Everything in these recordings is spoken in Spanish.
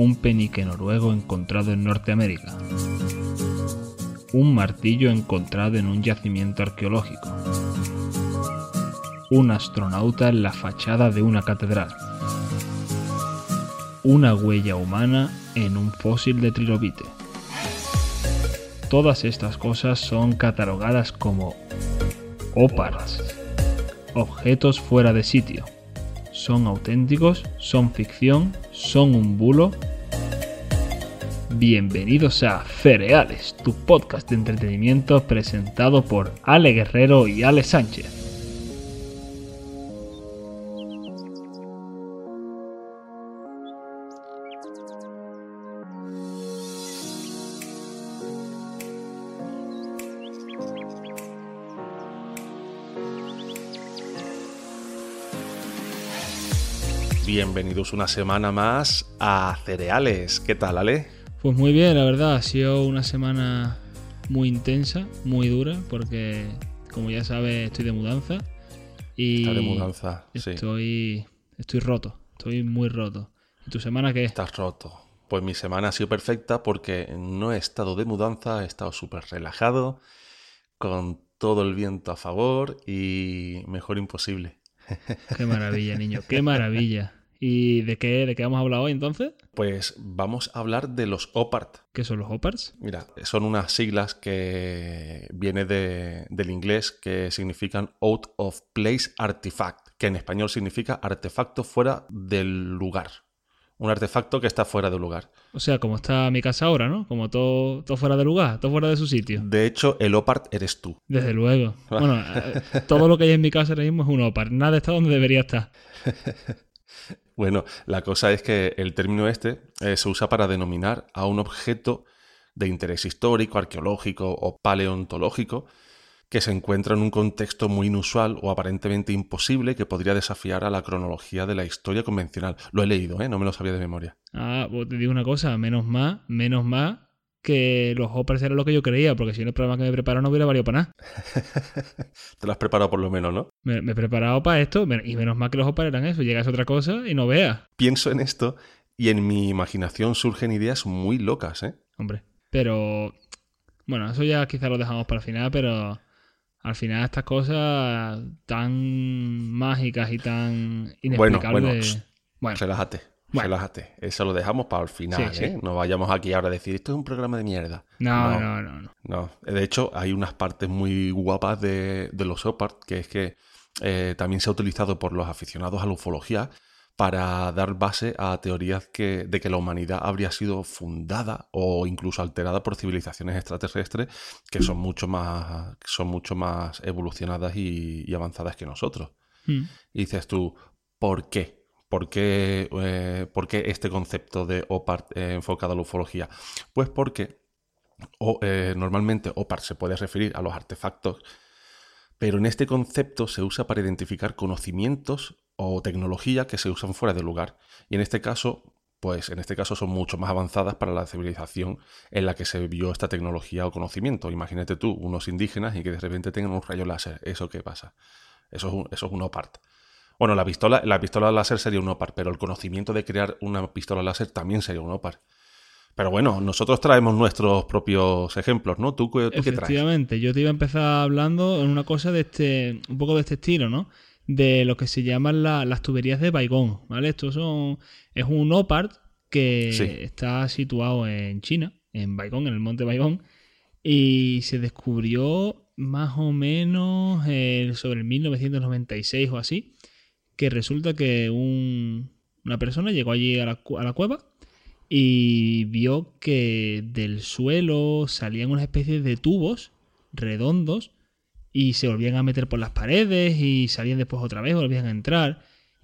Un penique noruego encontrado en Norteamérica. Un martillo encontrado en un yacimiento arqueológico. Un astronauta en la fachada de una catedral. Una huella humana en un fósil de trilobite. Todas estas cosas son catalogadas como OPARTs, objetos fuera de sitio. ¿Son auténticos? ¿Son ficción? ¿Son un bulo? Bienvenidos a Cereales, tu podcast de entretenimiento presentado por Ale Guerrero y Ale Sánchez. Bienvenidos una semana más a Cereales. ¿Qué tal, Ale? Pues muy bien, la verdad, ha sido una semana muy intensa, muy dura, porque como ya sabes, estoy de mudanza. Y Está de mudanza, sí. estoy, estoy roto, estoy muy roto. ¿Y tu semana qué? Estás roto. Pues mi semana ha sido perfecta porque no he estado de mudanza, he estado súper relajado, con todo el viento a favor y mejor imposible. Qué maravilla, niño, qué maravilla. ¿Y de qué, de qué vamos a hablar hoy entonces? Pues vamos a hablar de los OPART. ¿Qué son los OPARTs? Mira, son unas siglas que viene de- del inglés que significan Out of Place Artifact, que en español significa artefacto fuera del lugar. Un artefacto que está fuera del lugar. O sea, como está mi casa ahora, ¿no? Como todo, todo fuera de lugar, todo fuera de su sitio. De hecho, el OPART eres tú. Desde luego. Bueno, eh, todo lo que hay en mi casa ahora mismo es un OPART. Nada está donde debería estar. Bueno, la cosa es que el término este eh, se usa para denominar a un objeto de interés histórico, arqueológico o paleontológico que se encuentra en un contexto muy inusual o aparentemente imposible que podría desafiar a la cronología de la historia convencional. Lo he leído, ¿eh? no me lo sabía de memoria. Ah, te digo una cosa, menos más, menos más que los OPARTs era lo que yo creía, porque si no el programa que me preparo no hubiera valido para nada. Te lo has preparado por lo menos, ¿no? Me, me he preparado para esto, y menos mal que los OPARTs eran eso. Llegas a otra cosa y no veas. Pienso en esto y en mi imaginación surgen ideas muy locas, ¿eh? Hombre. Pero, bueno, eso ya quizá lo dejamos para el final, pero al final estas cosas tan mágicas y tan inexplicables... bueno, bueno, Relájate, Bueno. relájate. Eso lo dejamos para el final, Sí, sí. ¿eh? No vayamos aquí ahora a decir, esto es un programa de mierda. no, no. no, no, no. No, de hecho hay unas partes muy guapas de, de los OPART, que es que eh, también se ha utilizado por los aficionados a la ufología para dar base a teorías que, de que la humanidad habría sido fundada o incluso alterada por civilizaciones extraterrestres que son mucho más, son mucho más evolucionadas y, y avanzadas que nosotros. Mm. Y dices tú, ¿por qué? ¿Por qué, eh, por qué este concepto de OPART eh, enfocado a la ufología? Pues porque eh, normalmente OPART se puede referir a los artefactos, pero en este concepto se usa para identificar conocimientos o tecnología que se usan fuera de lugar. Y en este caso, pues en este caso son mucho más avanzadas para la civilización en la que se vio esta tecnología o conocimiento. Imagínate tú, unos indígenas y que de repente tengan un rayo láser. ¿Eso qué pasa? Eso es un, eso es un OPART. Bueno, la pistola, la pistola láser sería un OPAR, pero el conocimiento de crear una pistola láser también sería un OPAR. Pero bueno, nosotros traemos nuestros propios ejemplos, ¿no? ¿Tú, qué- tú qué traes? Efectivamente, yo te iba a empezar hablando en una cosa de este, un poco de este estilo, ¿no? De lo que se llaman la- las tuberías de Baigón, ¿vale? Esto son, es un OPART que Sí. está situado en China, en Baigón, en el monte Baigón, y se descubrió más o menos eh, sobre el 1996 o así, que resulta que un- una persona llegó allí a la, a la cueva y vio que del suelo salían unas especies de tubos redondos y se volvían a meter por las paredes y salían después otra vez, volvían a entrar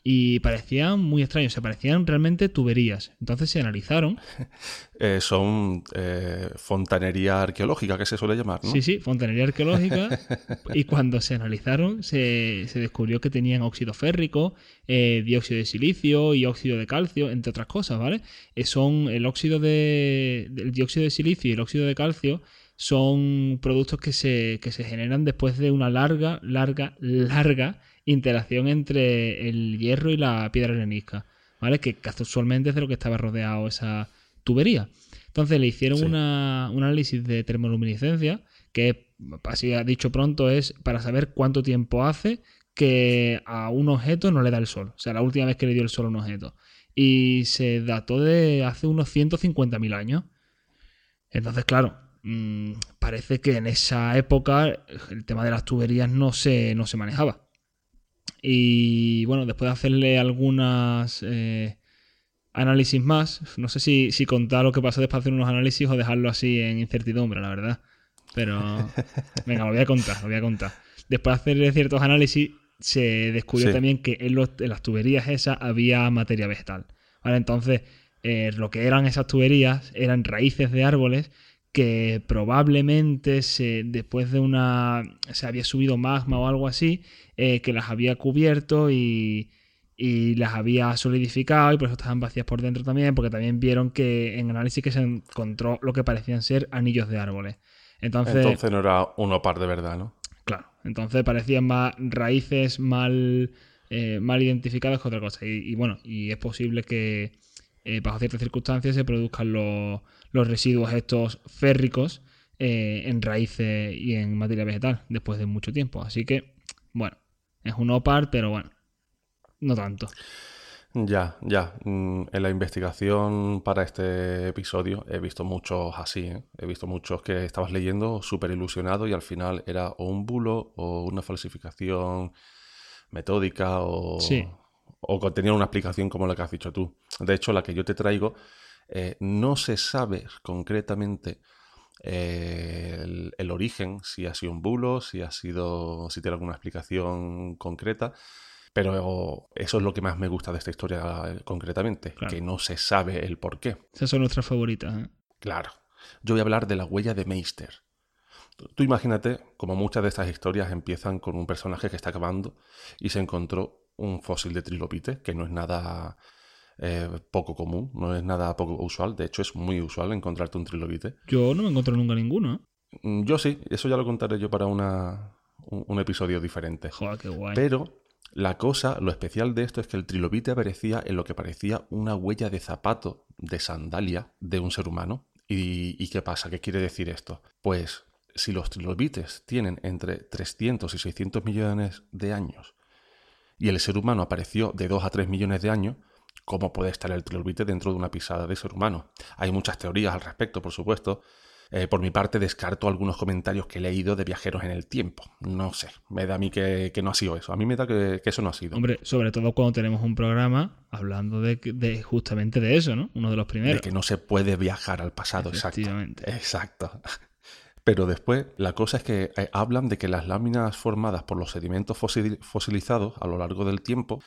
y parecían muy extraños, se parecían realmente tuberías. Entonces se analizaron, Eh, son eh, fontanería arqueológica, que se suele llamar, ¿no? sí, sí, fontanería arqueológica y cuando se analizaron se, se descubrió que tenían óxido férrico, eh, dióxido de silicio y óxido de calcio, entre otras cosas, ¿vale? Eh, son el óxido de, el dióxido de silicio y el óxido de calcio son productos que se, que se generan después de una larga, larga, larga interacción entre el hierro y la piedra arenisca. ¿vale? Que casualmente es de lo que estaba rodeado esa tubería. Entonces le hicieron Sí. una- un análisis de termoluminiscencia, que así ha dicho pronto es para saber cuánto tiempo hace que a un objeto no le da el sol. O sea, la última vez que le dio el sol a un objeto. Y se dató de hace unos 150.000 años. Entonces, claro, mm, parece que en esa época el tema de las tuberías no se, no se manejaba. Y bueno, después de hacerle algunas eh, análisis más, no sé si, si contar lo que pasó después de hacer unos análisis o dejarlo así en incertidumbre, la verdad. Pero venga, lo voy a contar, lo voy a contar. Después de hacerle ciertos análisis, se descubrió Sí. también que en, los- en las tuberías esas había materia vegetal. ¿vale? Entonces, eh, lo que eran esas tuberías eran raíces de árboles que probablemente se, después de una se había subido magma o algo así, eh, que las había cubierto y, y las había solidificado y por eso estaban vacías por dentro también, porque también vieron que en análisis que se encontró lo que parecían ser anillos de árboles. Entonces, Entonces no era un opar de verdad, ¿no? claro, entonces parecían más raíces mal, eh, mal identificadas que otra cosa. Y, y bueno, y es posible que eh, bajo ciertas circunstancias se produzcan los, los residuos estos férricos eh, en raíces y en materia vegetal después de mucho tiempo. Así que, bueno, es un OPAR, pero bueno, no tanto. Ya, ya. Mm, En la investigación para este episodio he visto muchos así, ¿eh? He visto muchos que estabas leyendo súper ilusionado y al final era o un bulo o una falsificación metódica o, Sí. o contenía una explicación como la que has dicho tú. De hecho, la que yo te traigo eh, no se sabe concretamente eh, el, el origen, si ha sido un bulo, si ha sido, si tiene alguna explicación concreta. Pero eso es lo que más me gusta de esta historia eh, concretamente, Claro. que no se sabe el por qué. Esas son nuestras favoritas. ¿eh? Claro. Yo voy a hablar de la huella de Meister. Tú imagínate, como muchas de estas historias empiezan con un personaje que está cavando y se encontró un fósil de trilobite, que no es nada eh, poco común, no es nada poco usual. De hecho, es muy usual encontrarte un trilobite. Yo no me encuentro nunca ninguno. ¿eh? Mm, Yo sí, eso ya lo contaré yo para una, un, un episodio diferente. Joder, qué guay. Pero la cosa, lo especial de esto es que el trilobite aparecía en lo que parecía una huella de zapato, de sandalia, de un ser humano. ¿Y, y qué pasa? ¿Qué quiere decir esto? Pues si los trilobites tienen entre 300 y 600 millones de años y el ser humano apareció de 2 a 3 millones de años, ¿cómo puede estar el trilobite dentro de una pisada de ser humano? Hay muchas teorías al respecto, por supuesto. Eh, por mi parte, descarto algunos comentarios que he leído de viajeros en el tiempo. No sé, me da a mí que, que no ha sido eso. A mí me da que, que eso no ha sido. Hombre, sobre todo cuando tenemos un programa hablando de, de justamente de eso, ¿no? Uno de los de primeros. que no se puede viajar al pasado, exacto. Efectivamente. Exacto. Pero después, la cosa es que eh, hablan de que las láminas formadas por los sedimentos fosil- fosilizados a lo largo del tiempo,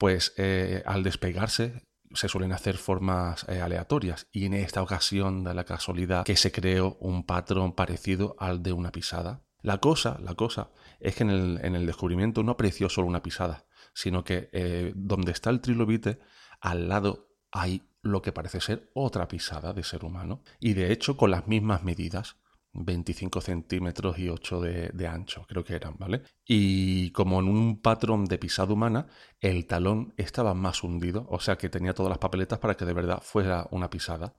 pues eh, al despegarse se suelen hacer formas eh, aleatorias y en esta ocasión da la casualidad que se creó un patrón parecido al de una pisada. La cosa, la cosa es que en el, en el descubrimiento no apreció solo una pisada, sino que eh, donde está el trilobite, al lado hay lo que parece ser otra pisada de ser humano y de hecho con las mismas medidas. 25 centímetros y 8 de, de ancho, creo que eran, ¿vale? Y como en un patrón de pisada humana, el talón estaba más hundido, o sea que tenía todas las papeletas para que de verdad fuera una pisada.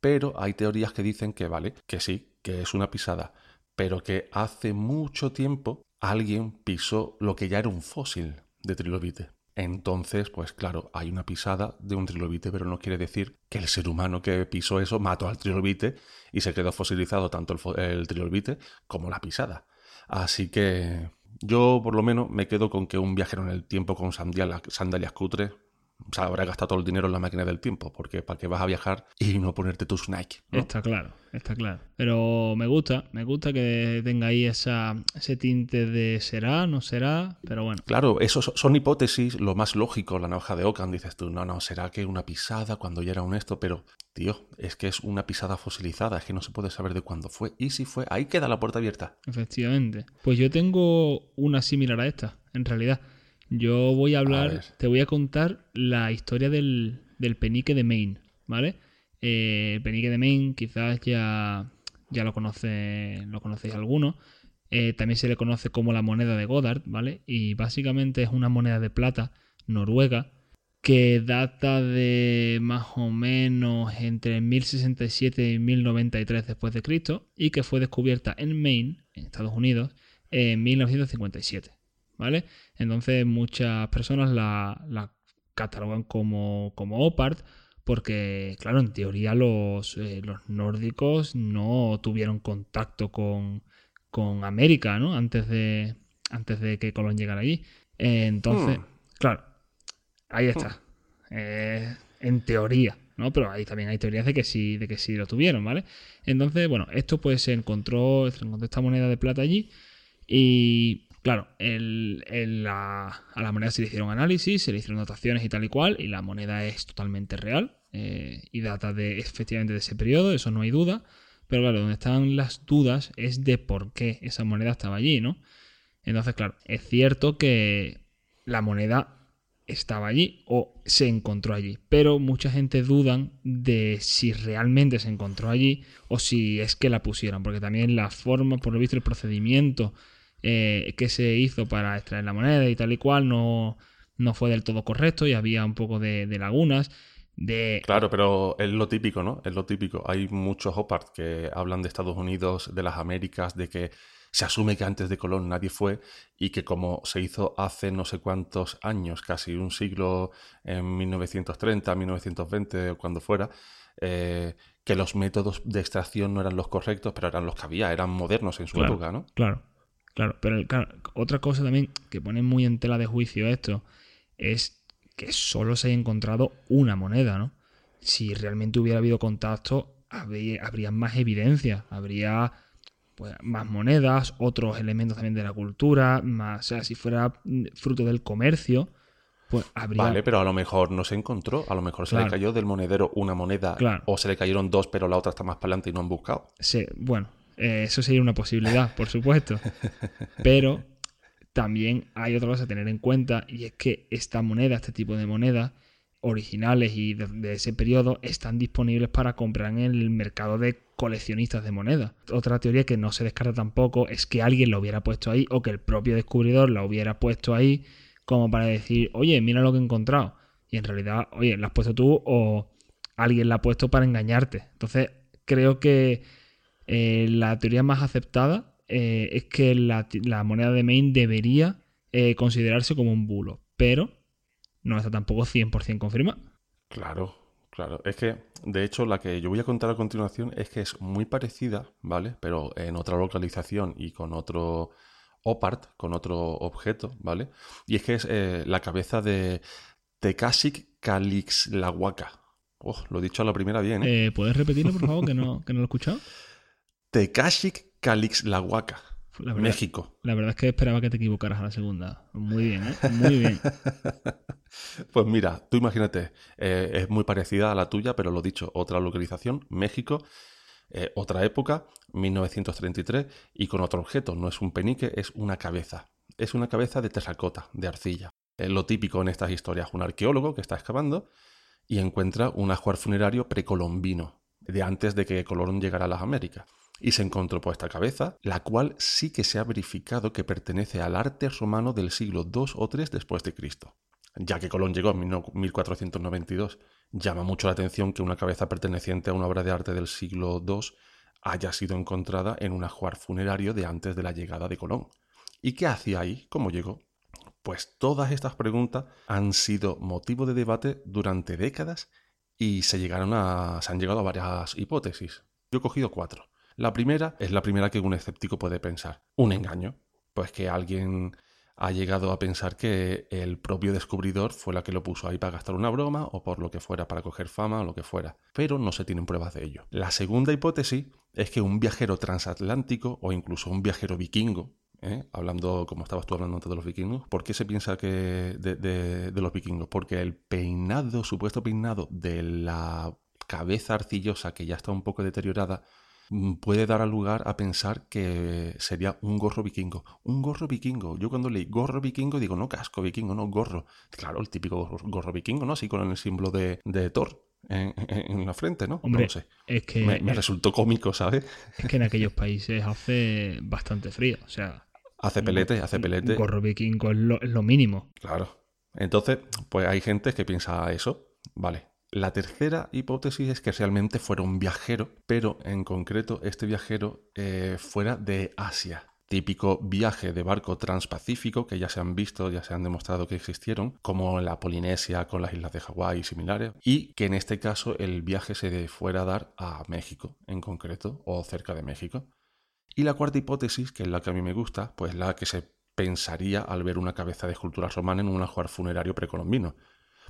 Pero hay teorías que dicen que vale, que sí, que es una pisada, pero que hace mucho tiempo alguien pisó lo que ya era un fósil de trilobite. Entonces, pues claro, hay una pisada de un trilobite, pero no quiere decir que el ser humano que pisó eso mató al trilobite y se quedó fosilizado tanto el, el trilobite como la pisada. Así que yo por lo menos me quedo con que un viajero en el tiempo con sandalias, sandalias cutres o sea, habrá gastado todo el dinero en la máquina del tiempo, porque para qué vas a viajar y no ponerte tus Nike. ¿no? Está claro, está claro. Pero me gusta, me gusta que tenga ahí esa, ese tinte de será, no será, pero bueno. Claro, eso so- son hipótesis, lo más lógico, la navaja de Ockham, dices tú, no, no, será que una pisada cuando ya era un esto, pero, tío, es que es una pisada fosilizada, es que no se puede saber de cuándo fue, y si fue, ahí queda la puerta abierta. Efectivamente. Pues yo tengo una similar a esta, en realidad. Yo voy a hablar, te voy a contar la historia del, del penique de Maine, ¿vale? Eh, el penique de Maine quizás ya, ya lo, conoce, lo conocéis algunos. Eh, también se le conoce como la moneda de Goddard, ¿vale? Y básicamente es una moneda de plata noruega que data de más o menos entre 1067 y 1093 después de Cristo y que fue descubierta en Maine, en Estados Unidos, en 1957. ¿Vale? Entonces muchas personas la, catalogan como, como OPART porque, claro, en teoría los, eh, los nórdicos no tuvieron contacto con, con América, ¿no? Antes de, antes de que Colón llegara allí. entonces, hmm. claro, ahí está. Eh, en teoría, ¿no? Pero ahí también hay teorías de que sí, de que sí lo tuvieron, ¿vale? Entonces, bueno, esto pues se encontró, se encontró esta moneda de plata allí y claro, a la moneda se le hicieron análisis, se le hicieron notaciones y tal y cual, y la moneda es totalmente real eh, y data de efectivamente de ese periodo, eso no hay duda. Pero claro, donde están las dudas es de por qué esa moneda estaba allí, ¿no? Entonces, claro, es cierto que la moneda estaba allí o se encontró allí. Pero mucha gente dudan de si realmente se encontró allí o si es que la pusieron. Porque también la forma, por lo visto, el procedimiento eh, que se hizo para extraer la moneda y tal y cual no, no fue del todo correcto y había un poco de, lagunas. De... Claro, pero es lo típico, ¿no? Es lo típico. Hay muchos OPART que hablan de Estados Unidos, de las Américas, de que se asume que antes de Colón nadie fue y que como se hizo hace no sé cuántos años, casi un siglo, en 1930, 1920 o cuando fuera, eh, que los métodos de extracción no eran los correctos, pero eran los que había, eran modernos en su época, ¿no? Claro, claro. Pero otra cosa también que pone muy en tela de juicio esto es que solo se haya encontrado una moneda, ¿no? Si realmente hubiera habido contacto, habría, habría más evidencia, habría pues, más monedas, otros elementos también de la cultura, más, o sea, si fuera fruto del comercio, pues habría... Vale, pero a lo mejor no se encontró, a lo mejor se le cayó del monedero una moneda o se le cayeron dos, pero la otra está más para adelante y no han buscado. Sí, bueno, eh, eso sería una posibilidad, por supuesto. Pero también hay otra cosa a tener en cuenta y es que esta moneda, este tipo de moneda, originales y de, ese periodo están disponibles para comprar en el mercado de coleccionistas de moneda. Otra teoría que no se descarta tampoco es que alguien lo hubiera puesto ahí o que el propio descubridor la hubiera puesto ahí como para decir, oye, mira lo que he encontrado. Y en realidad, oye, la has puesto tú o alguien la ha puesto para engañarte. Entonces, creo que eh, la teoría más aceptada eh, es que la, moneda de Maine debería eh, considerarse como un bulo. Pero no está tampoco 100% confirmada. Claro, claro. Es que, de hecho, la que yo voy a contar a continuación es que es muy parecida, ¿vale? Pero en otra localización y con otro OPART, con otro objeto, ¿vale? Y es que es eh, la cabeza de Tekashik Kalixlahuaca. Oh, lo he dicho a la primera bien, puedes repetirlo, por favor, que no, que no lo he escuchado? Tekashik Kalixlahuaca. México. La verdad es que esperaba que te equivocaras a la segunda. Muy bien, ¿eh? Muy bien. pues mira, tú imagínate, eh, es muy parecida a la tuya, pero lo dicho, otra localización, México, eh, otra época, 1933, y con otro objeto, no es un penique, es una cabeza. Es una cabeza de terracota, de arcilla. Es lo típico en estas historias, un arqueólogo que está excavando y encuentra un ajuar funerario precolombino, de antes de que Colón llegara a las Américas y se encontró por esta cabeza, la cual sí que se ha verificado que pertenece al arte romano del siglo II o III después de Cristo. Ya que Colón llegó en 1492, llama mucho la atención que una cabeza perteneciente a una obra de arte del siglo II haya sido encontrada en un ajuar funerario de antes de la llegada de Colón. ¿Y qué hacía ahí? ¿Cómo llegó? Pues todas estas preguntas han sido motivo de debate durante décadas y se, llegaron a, se han llegado a varias hipótesis. Yo he cogido cuatro. La primera es la primera que un escéptico puede pensar. Un engaño. Pues que alguien ha llegado a pensar que el propio descubridor fue la que lo puso ahí para gastar una broma o por lo que fuera, para coger fama o lo que fuera. Pero no se tienen pruebas de ello. La segunda hipótesis es que un viajero transatlántico o incluso un viajero vikingo, ¿eh? hablando como estabas tú hablando antes de los vikingos, ¿por qué se piensa que de, de los vikingos? Porque el peinado, supuesto peinado de la cabeza arcillosa que ya está un poco deteriorada, puede dar lugar a pensar que sería un gorro vikingo. Un gorro vikingo. Yo cuando leí gorro vikingo digo, no casco vikingo, no gorro. Claro, el típico gorro, vikingo, ¿no? Así con el símbolo de, Thor. En, la frente, ¿no? Hombre, no sé. Es que me, resultó cómico, ¿sabes? Es que en aquellos países hace bastante frío, o sea. Hace pelete, hace pelete. Un gorro vikingo es lo, mínimo. Claro. Entonces, pues hay gente que piensa eso, vale. La tercera hipótesis es que realmente fuera un viajero, pero en concreto este viajero eh, fuera de Asia típico viaje de barco transpacífico que ya se han visto, ya se han demostrado que existieron, como la Polinesia con las islas de Hawái y similares, y que en este caso el viaje se fuera a dar a México en concreto o cerca de México. Y la cuarta hipótesis, que es la que a mí me gusta, pues la que se pensaría al ver una cabeza de escultura romana en un ajuar funerario precolombino,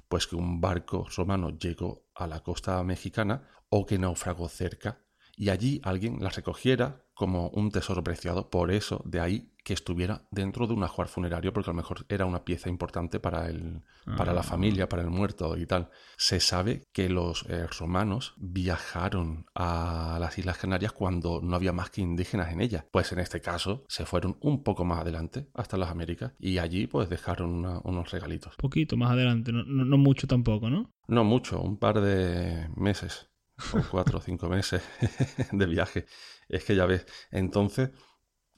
pues que un barco romano llegó a la costa mexicana o que naufragó cerca y allí alguien la recogiera como un tesoro preciado, por eso de ahí que estuviera dentro de un ajuar funerario, porque a lo mejor era una pieza importante para, el, para la ah. familia, para el muerto y tal. Se sabe que los eh, romanos viajaron a las Islas Canarias cuando no había más que indígenas en ellas. Pues en este caso se fueron un poco más adelante, hasta las Américas, y allí pues dejaron unos regalitos. Poquito más adelante, no, no mucho tampoco, ¿no? No mucho, un par de meses cuatro o cinco meses de viaje. Es que ya ves, entonces,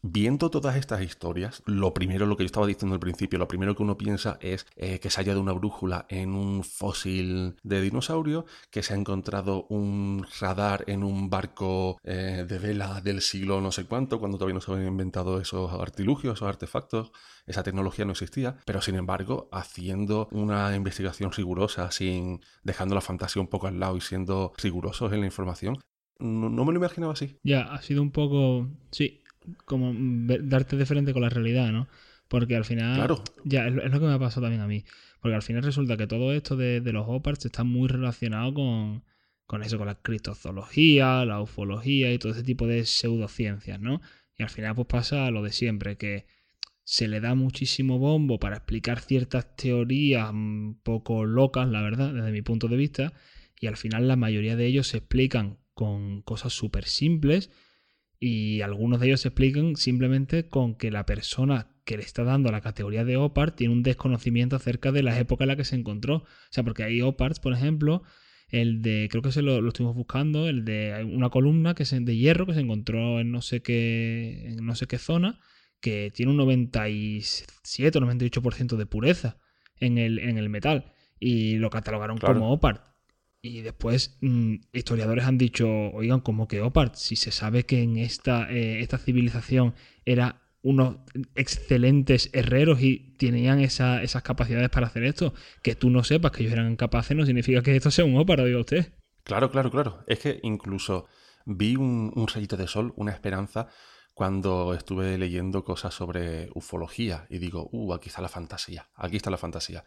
viendo todas estas historias, lo primero, lo que yo estaba diciendo al principio, lo primero que uno piensa es eh, que se haya de una brújula en un fósil de dinosaurio, que se ha encontrado un radar en un barco eh, de vela del siglo no sé cuánto, cuando todavía no se habían inventado esos artilugios, esos artefactos esa tecnología no existía, pero sin embargo, haciendo una investigación rigurosa, sin dejando la fantasía un poco al lado y siendo rigurosos en la información, no, me lo imaginaba así. Ya, ha sido un poco, sí, como darte de frente con la realidad, ¿no? Porque al final, claro. ya, es, lo que me ha pasado también a mí. Porque al final resulta que todo esto de, los OPARTs está muy relacionado con, con eso, con la criptozoología, la ufología y todo ese tipo de pseudociencias, ¿no? Y al final pues pasa lo de siempre, que se le da muchísimo bombo para explicar ciertas teorías un poco locas, la verdad, desde mi punto de vista, y al final la mayoría de ellos se explican con cosas súper simples y algunos de ellos se explican simplemente con que la persona que le está dando la categoría de OPART tiene un desconocimiento acerca de la época en la que se encontró. O sea, porque hay OPARTs, por ejemplo, el de, creo que se lo, estuvimos buscando, el de una columna que de hierro que se encontró en no sé qué, en no sé qué zona que tiene un 97 o 98% de pureza en el, en el metal y lo catalogaron como OPART. Y después mm, historiadores han dicho, oigan, como que OPART, si se sabe que en esta, eh, esta civilización era unos excelentes herreros y tenían esas capacidades para hacer esto, que tú no sepas que ellos eran capaces no significa que esto sea un OPART, diga usted. Claro, claro, claro. Es que incluso vi un, un rayito de sol, una esperanza cuando estuve leyendo cosas sobre ufología y digo, uh, aquí está la fantasía, aquí está la fantasía.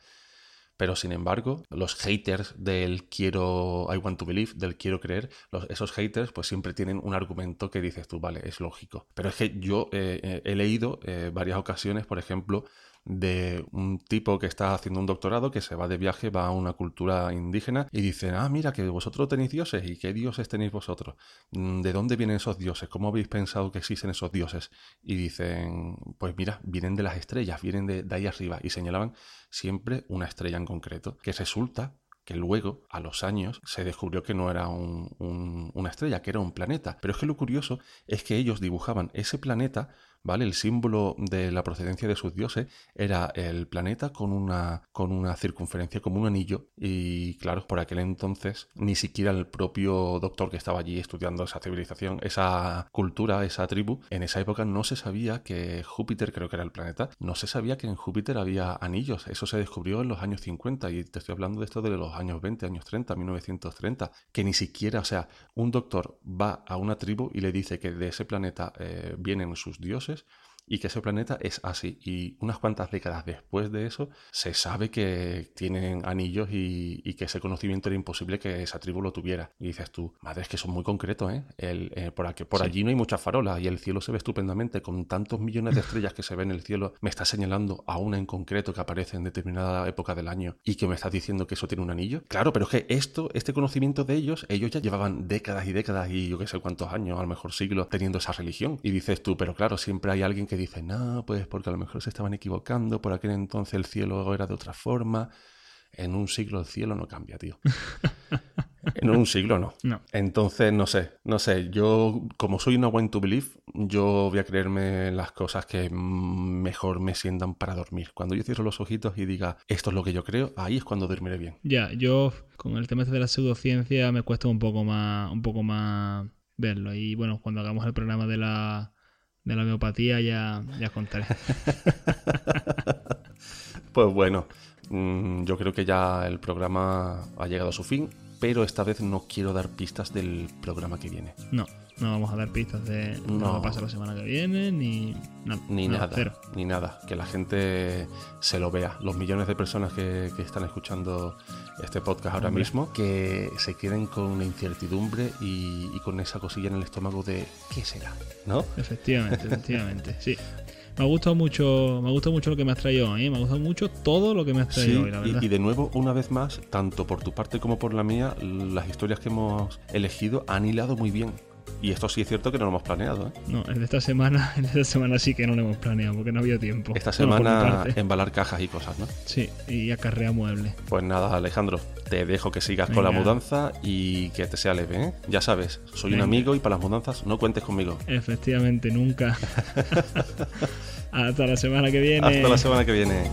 Pero sin embargo, los haters del quiero, I want to believe, del quiero creer, esos haters pues siempre tienen un argumento que dices tú, vale, es lógico. Pero es que yo eh, eh, he leído eh, varias ocasiones, por ejemplo, de un tipo que está haciendo un doctorado que se va de viaje, va a una cultura indígena y dice, ah, mira, que vosotros tenéis dioses y qué dioses tenéis vosotros. Mm, ¿De dónde vienen esos dioses? ¿Cómo habéis pensado que existen esos dioses? Y dicen, pues mira, vienen de las estrellas, vienen de, ahí arriba y señalaban siempre una estrella en concreto, que resulta que luego, a los años, se descubrió que no era una estrella, que era un planeta. Pero es que lo curioso es que ellos dibujaban ese planeta ¿vale? El símbolo de la procedencia de sus dioses era el planeta con una, con una circunferencia como un anillo y claro, por aquel entonces ni siquiera el propio doctor que estaba allí estudiando esa civilización, esa cultura, esa tribu, en esa época no se sabía que Júpiter, creo que era el planeta, no se sabía que en Júpiter había anillos, eso se descubrió en los años 50 y te estoy hablando de esto de los años 20, años 30, 1930, que ni siquiera, o sea, un doctor va a una tribu y le dice que de ese planeta eh, vienen sus dioses, characters y que ese planeta es así. Y unas cuantas décadas después de eso, se sabe que tienen anillos y, que ese conocimiento era imposible que esa tribu lo tuviera. Y dices tú, madre, es que son muy concretos, ¿eh? El, eh, por, aquí, por allí no hay muchas farolas y el cielo se ve estupendamente. Con tantos millones de estrellas que se ven en el cielo, me está señalando a una en concreto que aparece en determinada época del año y que me estás diciendo que eso tiene un anillo. Claro, pero es que esto, este conocimiento de ellos, ellos ya llevaban décadas y décadas y yo qué sé cuántos años, a lo mejor siglos, teniendo esa religión. Y dices tú, pero claro, siempre hay alguien que que dicen, no, pues porque a lo mejor se estaban equivocando, por aquel entonces el cielo era de otra forma. En un siglo el cielo no cambia, tío. En un siglo no. No. Entonces, no sé, no sé, yo como soy una one to believe, yo voy a creerme las cosas que mejor me sientan para dormir. Cuando yo cierro los ojitos y diga, esto es lo que yo creo, ahí es cuando dormiré bien. Ya, yo con el tema este de la pseudociencia me cuesta un poco más, un poco más verlo. Y bueno, cuando hagamos el programa de la, de la homeopatía ya, ya contaré. pues bueno, mm, yo creo que ya el programa ha llegado a su fin, pero esta vez no quiero dar pistas del programa que viene. No, no vamos a dar pistas de lo que pasa la semana que viene, ni, ni nada. Ni nada. Que la gente se lo vea. Los millones de personas que, están escuchando este podcast ahora mismo, que se queden con una incertidumbre y, y, con esa cosilla en el estómago de ¿qué será? ¿No? Efectivamente, efectivamente. Sí. Me ha gustado mucho, me ha gustado mucho lo que me has traído hoy, ¿eh? me ha gustado mucho todo lo que me has traído hoy, la verdad. Y, y, de nuevo, una vez más, tanto por tu parte como por la mía, las historias que hemos elegido han hilado muy bien. Y esto sí es cierto que no lo hemos planeado. ¿eh? No, en esta semana, en esta semana sí que no lo hemos planeado porque no había tiempo. Esta semana embalar cajas y cosas, ¿no? Sí, y acarrea muebles. Pues nada, Alejandro, te dejo que sigas con la mudanza y que te sea leve, ¿eh? Ya sabes, soy un amigo y para las mudanzas no cuentes conmigo. Efectivamente, nunca. Hasta la semana que viene. Hasta la semana que viene.